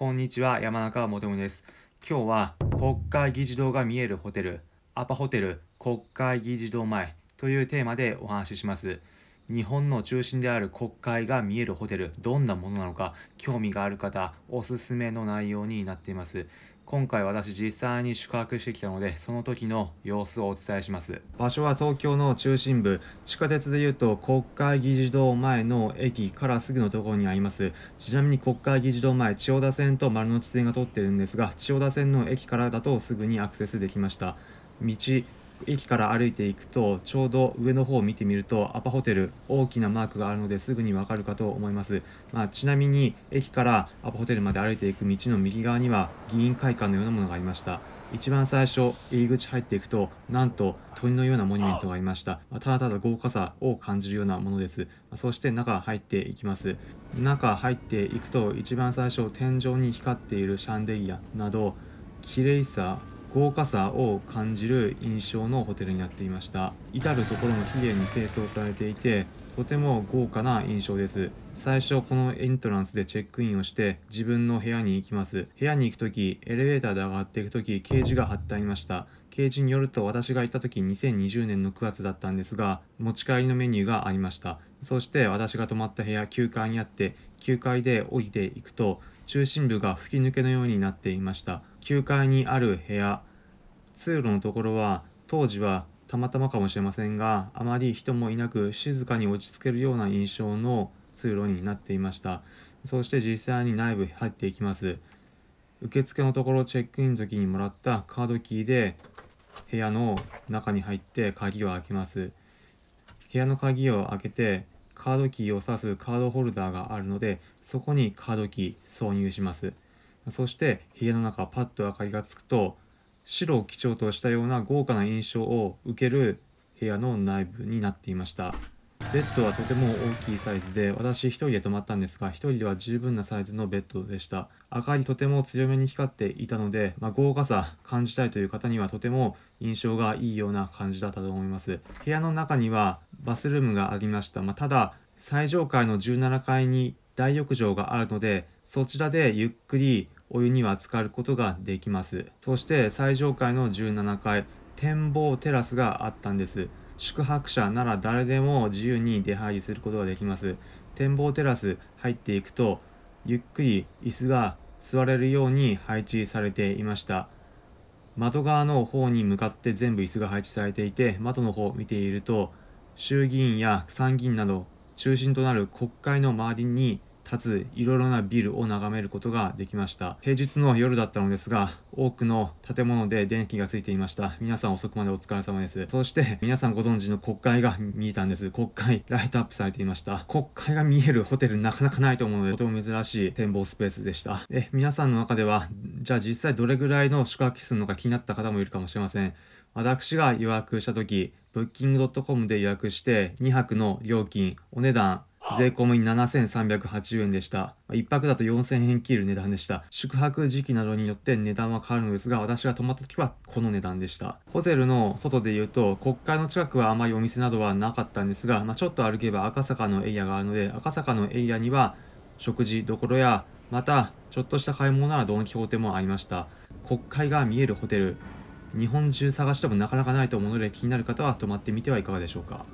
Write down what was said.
こんにちは、山中もともです。今日は国会議事堂が見えるホテル、アパホテル国会議事堂前というテーマでお話しします。日本の中心である国会が見えるホテル、どんなものなのか、興味がある方、おすすめの内容になっています。今回私実際に宿泊してきたので、その時の様子をお伝えします。場所は東京の中心部、地下鉄でいうと国会議事堂前の駅からすぐのところにあります。ちなみに国会議事堂前、千代田線と丸の内線が通ってるんですが、千代田線の駅からだとすぐにアクセスできました。道、駅から歩いていくとちょうど上の方を見てみるとアパホテル大きなマークがあるのですぐにわかるかと思います、まあ、ちなみに駅からアパホテルまで歩いていく道の右側には議員会館のようなものがありました。一番最初入り口入っていくとなんと鳥のようなモニュメントがありました。まただただ豪華さを感じるようなものです。まそして中入っていきます。中入っていくと一番最初天井に光っているシャンデリアなど綺麗さ豪華さを感じる印象のホテルになっていました。至る所の綺麗に清掃されていてとても豪華な印象です。最初このエントランスでチェックインをして自分の部屋に行きます。部屋に行く時エレベーターで上がっていく時掲示が貼ってありました。掲示によると私が行った時2020年の9月だったんですが持ち帰りのメニューがありました。そして私が泊まった部屋9階にあって9階で降りていくと中心部が吹き抜けのようになっていました。9階にある部屋。通路のところは当時はたまたまかもしれませんがあまり人もいなく静かに落ち着けるような印象の通路になっていました。そして実際に内部入っていきます。受付のところチェックインの時にもらったカードキーで部屋の中に入って鍵を開けます。部屋の鍵を開けてカードキーを挿すカードホルダーがあるのでそこにカードキー挿入します。そして部屋の中パッと明かりがつくと白を基調としたような豪華な印象を受ける部屋の内部になっていました。ベッドはとても大きいサイズで私一人で泊まったんですが一人では十分なサイズのベッドでした。明かりとても強めに光っていたので、まあ、豪華さ感じたいという方にはとても印象がいいような感じだったと思います。部屋の中にはバスルームがありました、まあ、ただ最上階の17階に大浴場があるのでそちらでゆっくりお湯には浸かることができます。そして最上階の17階展望テラスがあったんです。宿泊者なら誰でも自由に出入りすることができます。展望テラス入っていくとゆっくり椅子が座れるように配置されていました。窓側の方に向かって全部椅子が配置されていて窓の方を見ていると衆議院や参議院など中心となる国会の周りに立ついろいろなビルを眺めることができました。平日の夜だったのですが多くの建物で電気がついていました。皆さん遅くまでお疲れ様です。そして皆さんご存知の国会が見えたんです。国会ライトアップされていました。国会が見えるホテルなかなかないと思うのでとても珍しい展望スペースでした。え皆さんの中ではじゃあ実際どれぐらいの宿泊するのか気になった方もいるかもしれません。私が予約した時ブッキングドットコムで予約して2泊の料金お値段税込み7380円でした。1泊だと4000円切る値段でした。宿泊時期などによって値段は変わるのですが私が泊まった時はこの値段でした。ホテルの外で言うと国会の近くはあまりお店などはなかったんですが、まあ、ちょっと歩けば赤坂のエリアがあるので赤坂のエリアには食事どころやまたちょっとした買い物ならドン・キホーテもありました。国会が見えるホテル日本中探してもなかなかないと思うので気になる方は泊まってみてはいかがでしょうか。